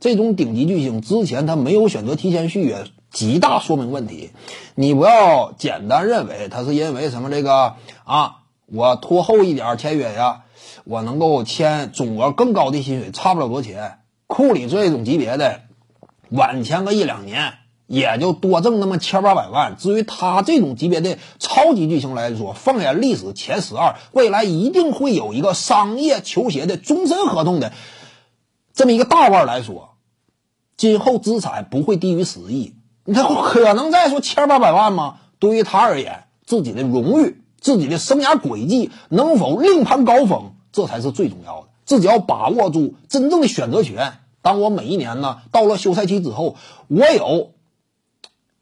这种顶级巨星之前他没有选择提前续约，极大说明问题。你不要简单认为他是因为什么这个啊，我拖后一点签约呀，我能够签总额更高的薪水，差不了多钱。库里这种级别的，晚签个一两年，也就多挣那么千八百万。至于他这种级别的超级巨星来说，放眼历史前十二，未来一定会有一个商业球鞋的终身合同的这么一个大腕来说。今后资产不会低于十亿，他可能再说千八百万吗？对于他而言，自己的荣誉、自己的生涯轨迹能否另攀高峰，这才是最重要的。自己要把握住真正的选择权。当我每一年呢到了休赛期之后，我有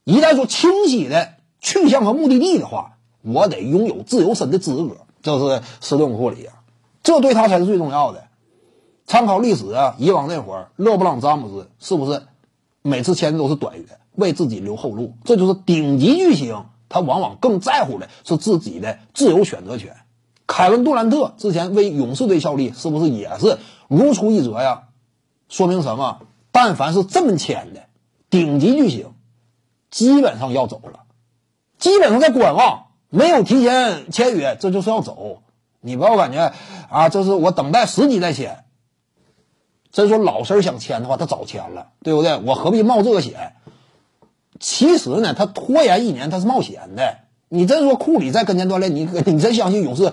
一旦说清晰的去向和目的地的话，我得拥有自由身的资格。这是斯顿库里啊，这对他才是最重要的。参考历史啊，以往那会儿，勒布朗詹姆斯是不是每次签的都是短约，为自己留后路？这就是顶级巨星，他往往更在乎的是自己的自由选择权。凯文杜兰特之前为勇士队效力，是不是也是如出一辙呀？说明什么？但凡是这么签的顶级巨星，基本上要走了，基本上在观望，没有提前签约，这就是要走。你不要感觉啊，这是我等待时机再签。真说老实想签的话，他早签了，对不对？我何必冒这个险？其实呢，他拖延一年，他是冒险的。你真说库里在跟前锻炼，你你真相信勇士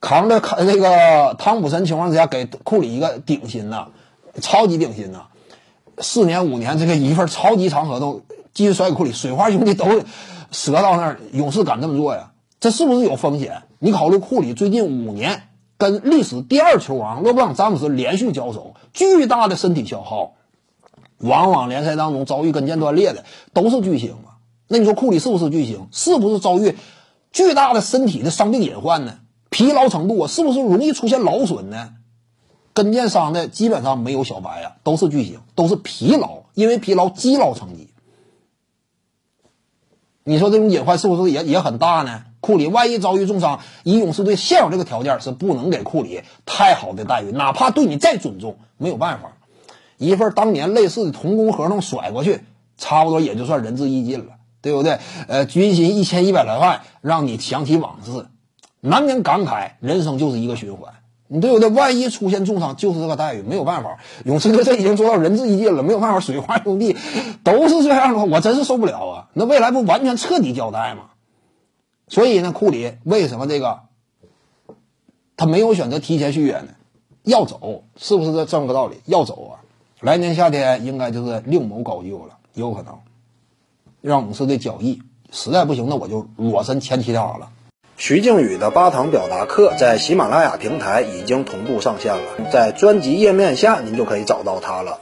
扛着看那个汤普森情况之下给库里一个顶薪呐，超级顶薪呐，四年五年这个一份超级长合同继续甩给库里，水花兄弟都折到那儿，勇士敢这么做呀？这是不是有风险？你考虑库里最近五年。跟历史第二球王勒布朗詹姆斯连续交手，巨大的身体消耗，往往联赛当中遭遇跟腱断裂的都是巨星啊。那你说库里是不是巨星？是不是遭遇巨大的身体的伤病隐患呢？疲劳程度啊，是不是容易出现劳损呢？跟腱伤的基本上没有小白啊，都是巨星，都是疲劳，因为疲劳积劳成疾。你说这种隐患是不是也也很大呢？库里万一遭遇重伤，以勇士队现有这个条件是不能给库里太好的待遇，哪怕对你再尊重，没有办法。一份当年类似的同工合同甩过去，差不多也就算仁至义尽了，对不对？呃，军薪一千一百来万，让你想起往事，难免感慨，人生就是一个循环，你对不对？万一出现重伤，就是这个待遇，没有办法。勇士队这已经做到仁至义尽了，没有办法。水花兄弟都是这样的话，我真是受不了啊！那未来不完全彻底交代吗？所以呢，库里为什么这个他没有选择提前续约呢？要走，是不是这这么个道理？要走啊！来年夏天应该就是另谋高就了，有可能让勇士队交易。实在不行，那我就裸身签其他了。徐静宇的八堂表达课在喜马拉雅平台已经同步上线了，在专辑页面下您就可以找到它了。